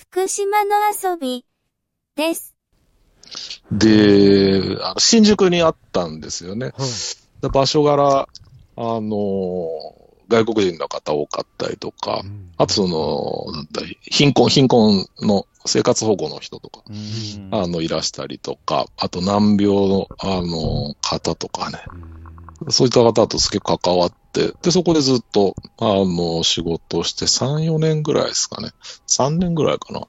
福島の遊びです。で、あの新宿にあったんですよね。はい。で場所柄、あのー外国人の方多かったりとか、あとその、なんだ、貧困、貧困の生活保護の人とか、うんあの、いらしたりとか、あと難病の、あの、方とかね、そういった方と結構関わって、で、そこでずっと、あの、仕事をして3、4年ぐらいですかね。3年ぐらいかな。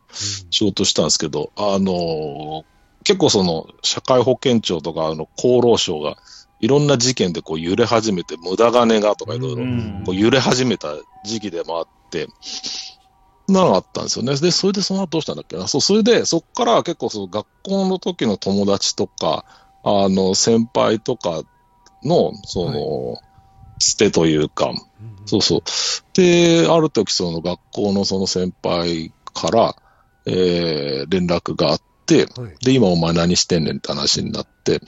仕事したんですけど、あの、結構その、社会保険庁とか、あの、厚労省が、いろんな事件でこう揺れ始めて、無駄金がとかいろいろうんこう揺れ始めた時期でもあって、なのがあったんですよね。で、それでその後どうしたんだっけな。そう、それで、そこから結構その学校の時の友達とか、あの、先輩とかの、その、捨てというか、そうそう。で、ある時その学校のその先輩から、えー、連絡があって、はい。で、今お前何してんねんって話になって、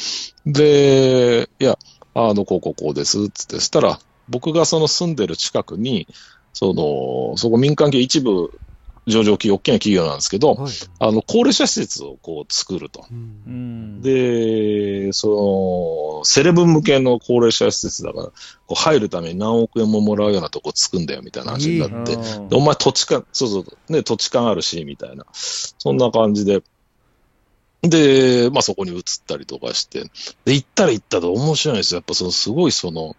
で、いや、あの、こうこうこうです、つって、そしたら、僕がその住んでる近くに、その、そこ民間企業一部上場企業、大きな企業なんですけど、はい。あの、高齢者施設をこう作ると。うんうんで、その、セレブ向けの高齢者施設だから、こう入るために何億円ももらうようなとこ作んだよ、みたいな話になって、うんでお前土地勘、そうそう、ね、土地勘あるし、みたいな。そんな感じで。で、まあそこに移ったりとかして。で、行ったら行ったで面白いんですよ。やっぱそのすごいその、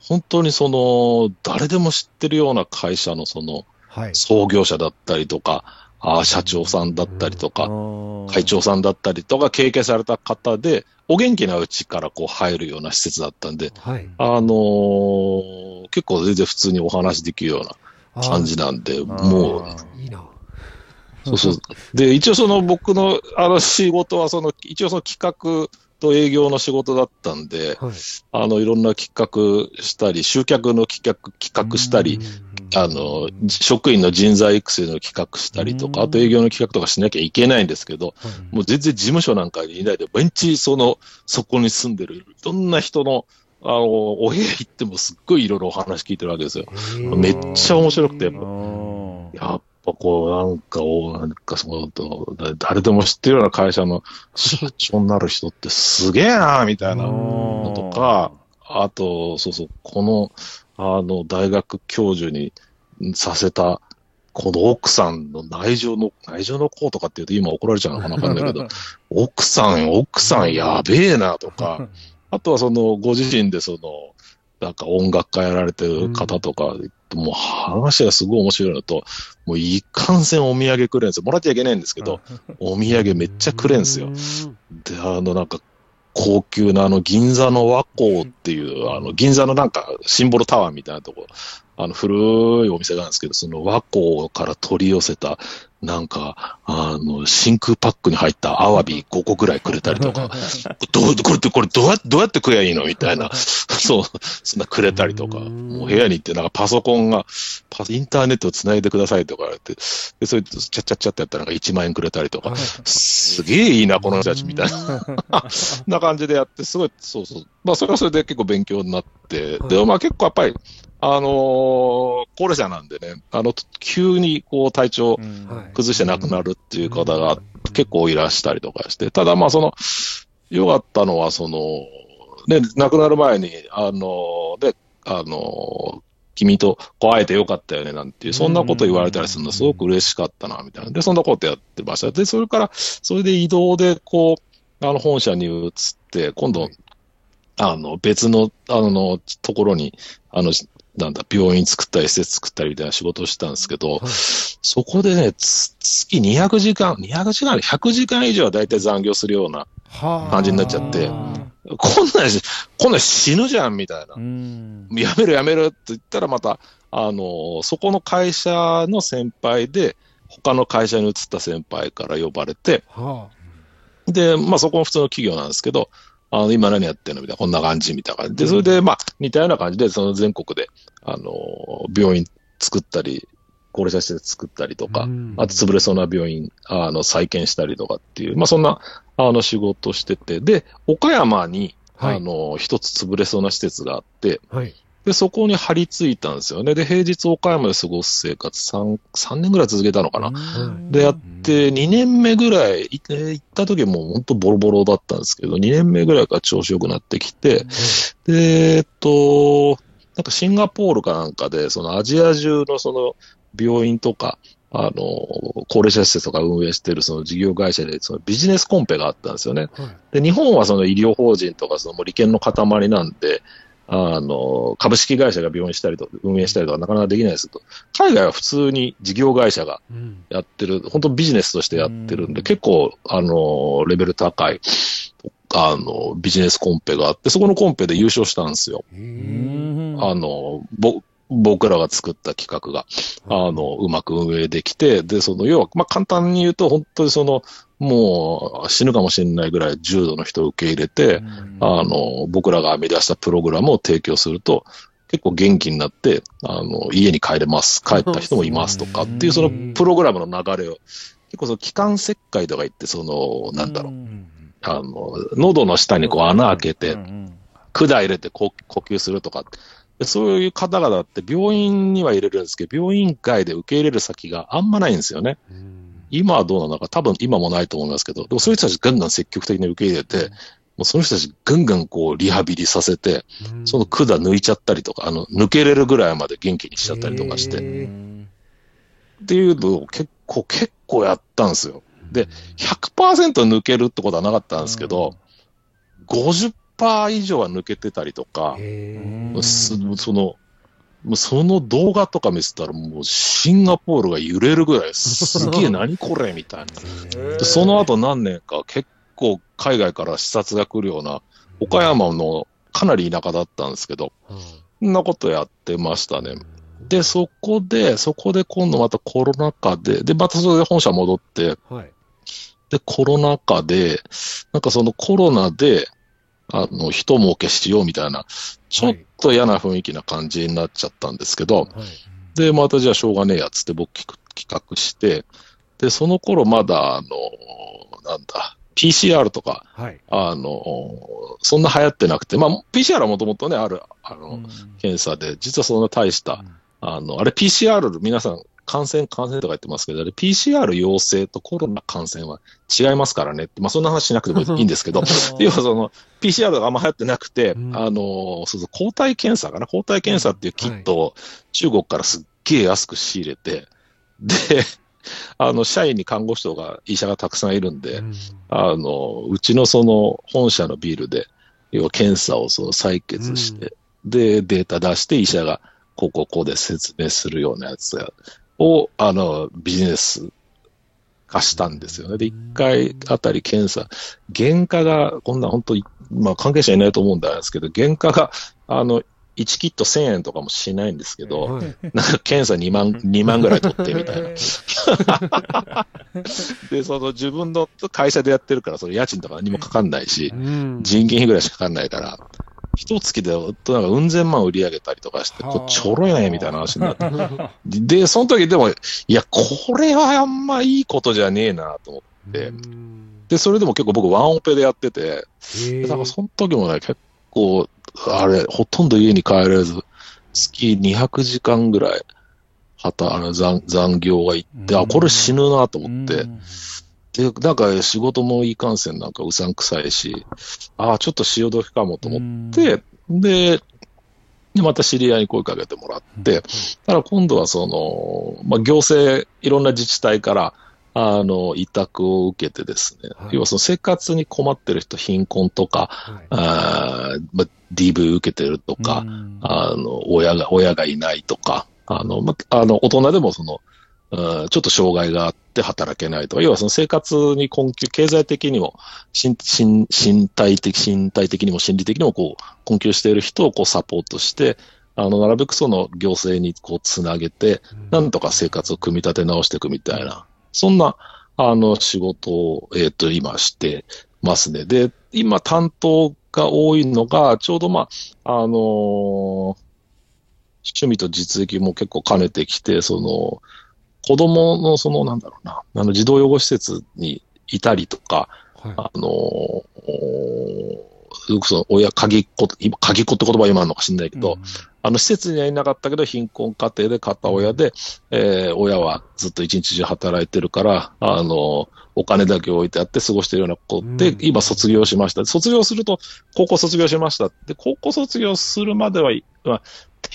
本当にその、誰でも知ってるような会社のその、はい。創業者だったりとか、あー社長さんだったりとか、うん会長さんだったりとか、経験された方で、お元気なうちからこう入るような施設だったんで、はい。あのー結構全然普通にお話できるような感じなんで、もう、いいな。そうそう。で、一応その僕のあの仕事はその、一応その企画と営業の仕事だったんで、はい。あの、いろんな企画したり、集客の企画、企画したり、あの、職員の人材育成の企画したりとか、うん。あと営業の企画とかしなきゃいけないんですけど、はい。もう全然事務所なんかにいないで、毎日その、そこに住んでる、いろんな人の、あの、お部屋行ってもすっごいいろいろお話聞いてるわけですよ。めっちゃ面白くて、うんやっぱこう、なんか、おなんかその、だ誰でも知ってるような会社の社長になる人ってすげえな、みたいなのとか、あと、そうそう、この、あの、大学教授にさせた、この奥さんの内情の、内情の子とかって言うと今怒られちゃうのかなわかんないけど、奥さん、奥さんやべえなとか、あとはその、ご自身でその、なんか音楽家やられてる方とか、もう話がすごい面白いのと、もういかんせんお土産くれんですよ。もらっちゃいけないんですけど、お土産めっちゃくれんすよ。で、あのなんか、高級なあの銀座の和光っていう、あの銀座のなんかシンボルタワーみたいなとこ。ろ、あの古いお店があるんですけど、その和光から取り寄せた、なんか、あの、真空パックに入ったアワビ5個ぐらいくれたりとか、どう、これって、これどうやどうやって食えばいいのみたいな、そう、そんなくれたりとか、もう部屋に行ってなんかパソコンが、パインターネットを繋いでくださいとか言われて、で、それでチャッチャッチャってやったらなんか1万円くれたりとか、すげえいいな、この人たちみたいな。な感じでやって、すごい、そうそう。まあ、それはそれで結構勉強になって、はいでもまあ結構やっぱり、あのー高齢者なんでね、あの、急にこう体調はい。崩して亡くなるっていう方が結構いらしたりとかして、ただまあその、良かったのは、その、ね、亡くなる前に、あの、で、あの、君とこう会えてよかったよねなんていう、そんなこと言われたりするのすごく嬉しかったな、みたいな。で、そんなことやってました。で、それから、それで移動で、こう、あの、本社に移って、今度、あの、別の、あの、ところに、あの、なんだ、病院作ったり、施設作ったりみたいな仕事をしたんですけど、そこでね、つ月200時間、200時間、100時間以上は大体残業するような感じになっちゃって、こんなんし、こんなん死ぬじゃん、みたいな。うん。やめるやめるって言ったらまた、あの、そこの会社の先輩で、他の会社に移った先輩から呼ばれて、はで、まあそこも普通の企業なんですけど、あの、今何やってんのみたいな、こんな感じみたいな感じで、それで、まあ似たような感じで、その全国で、あの、病院作ったり、高齢者施設作ったりとか、うんあと潰れそうな病院、あの、再建したりとかっていう、まあそんな、あの、仕事してて、で、岡山に、はいあの、一つ潰れそうな施設があって、はい。で、そこに張り付いたんですよね。で、平日岡山で過ごす生活3、3年ぐらい続けたのかな。で、やって、2年目ぐらい、行った時はもう本当ボロボロだったんですけど、2年目ぐらいから調子良くなってきて、で、えっと、なんかシンガポールかなんかで、そのアジア中のその病院とか、あの、高齢者施設とか運営してるその事業会社で、そのビジネスコンペがあったんですよね。で、日本はその医療法人とかその利権の塊なんで、あの、株式会社が病院したりとか、運営したりとかなかなかできないですけど、海外は普通に事業会社がうん。やってる、本当ビジネスとしてやってるんで、結構、あの、レベル高い、あの、ビジネスコンペがあって、そこのコンペで優勝したんですよ。あの、ぼ、僕らが作った企画が、あの、うまく運営できて、で、その、要は、まあ、簡単に言うと、本当にその、もう死ぬかもしれないぐらい重度の人を受け入れて、あの、僕らが編み出したプログラムを提供すると、結構元気になって、あの、家に帰れます、帰った人もいますとかっていう、そのプログラムの流れを、結構その気管切開とか言って、その、なんだろう、あの、喉の下にこう穴開けて、管入れて呼呼吸するとかでそういう方々って病院には入れるんですけど、病院外で受け入れる先があんまないんですよね。今はどうなのか、多分今もないと思いますけど、でもそういう人たちガンガン積極的に受け入れて、もうその人たちガンガンこうリハビリさせて、その管抜いちゃったりとか、あの、抜けれるぐらいまで元気にしちゃったりとかして、っていうのを結構、結構やったんですよ。で、100%抜けるってことはなかったんですけど、50%以上は抜けてたりとか、すその、もうその動画とか見せたらもうシンガポールが揺れるぐらい、すげえ何これみたいな。でその後何年か結構海外から視察が来るような、岡山のかなり田舎だったんですけど、そんなことやってましたね。で、そこで、そこで今度またコロナ禍で、で、またそれで本社戻って、はい。で、コロナ禍で、なんかそのコロナで、あの、人儲けしようみたいな、ちょっと嫌な雰囲気な感じになっちゃったんですけど、はい。で、またじゃあしょうがねえやつって僕企画して、で、その頃まだ、あの、なんだ、PCR とか、はい。あの、そんな流行ってなくて、まあ、PCR はもともとね、ある、あの、検査で、実はそんな大した、あの、あれ PCR、皆さん、感染、感染とか言ってますけど、PCR 陽性とコロナ感染は違いますからねって、まあそんな話しなくてもいいんですけど、要はその PCR があんま流行ってなくて、うん。あの、そうそう、抗体検査かな？抗体検査っていうキットを中国からすっげえ安く仕入れて、で、あの、社員に看護師とか医者がたくさんいるんで、あの、うちのその本社のビルで、要は検査をその採血して、で、データ出して医者が、こうこうこうで説明するようなやつを、あの、ビジネス化したんですよね。で、一回あたり検査、原価が、こんな本当まあ関係者いないと思うんですけど、原価が、あの、1キット1000円とかもしないんですけど、はい。なんか検査2万、2万ぐらい取ってみたいな。で、その自分の会社でやってるから、その家賃とか何もかかんないし、うん人件費ぐらいしかかかんないから、一月で、なんか、うん千万売り上げたりとかして、これちょろいね、みたいな話になって。で、その時でも、いや、これはあんまいいことじゃねえなと思って、で、それでも結構僕ワンオペでやってて、へだからその時もね、結構、あれ、ほとんど家に帰れず、月200時間ぐらい、はた、あの残残業が行って、あ、これ死ぬなと思って、で、なんか仕事もいかんせんなんかうさんくさいし、ああ、ちょっと潮時かもと思って、で、で、また知り合いに声かけてもらって、ただ今度はその、まあ、行政、いろんな自治体から、あの、委託を受けてですね、はい。要はその生活に困ってる人、貧困とか、はい。あーまあ、DV 受けてるとか、あの、親が、親がいないとか、あの、ま、あの、大人でもその、うんちょっと障害があって働けないとか、要はその生活に困窮、経済的にも、身、身、身体的、身体的にも心理的にもこう、困窮している人をこうサポートして、あの、なるべくその行政にこうつなげて、なんとか生活を組み立て直していくみたいな、そんな、あの、仕事を、えっ、と、今してますね。で、今担当が多いのが、ちょうどまあ、あのー趣味と実益も結構兼ねてきて、その、子供のその、なんだろうな、あの、児童養護施設にいたりとか、はいあのーよくその親、鍵っ子、今、鍵っ子って言葉今あるのか知んないけど、うんあの施設にはいなかったけど、貧困家庭で片親で、えー親はずっと一日中働いてるから、あの、お金だけ置いてあって過ごしてるような子で、うん今卒業しました。卒業すると、高校卒業しました。で、高校卒業するまでは、まあ、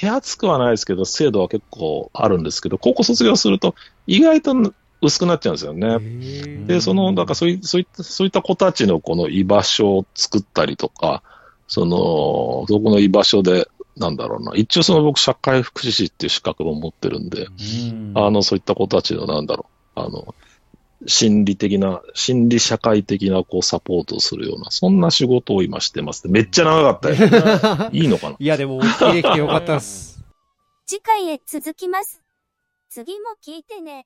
手厚くはないですけど、制度は結構あるんですけど、高校卒業すると、意外と薄くなっちゃうんですよね。で、その、だからそういそういった、そういった子たちのこの居場所を作ったりとか、その、そこの居場所で、なんだろうな、一応その僕、社会福祉士っていう資格も持ってるんで、うんあの、そういった子たちの、なんだろう、あの、心理的な、心理社会的な、こう、サポートをするような、そんな仕事を今してます。めっちゃ長かったよ。いいのかな？いや、でも、お聞きできてよかったっす。次回へ続きます。次も聞いてね。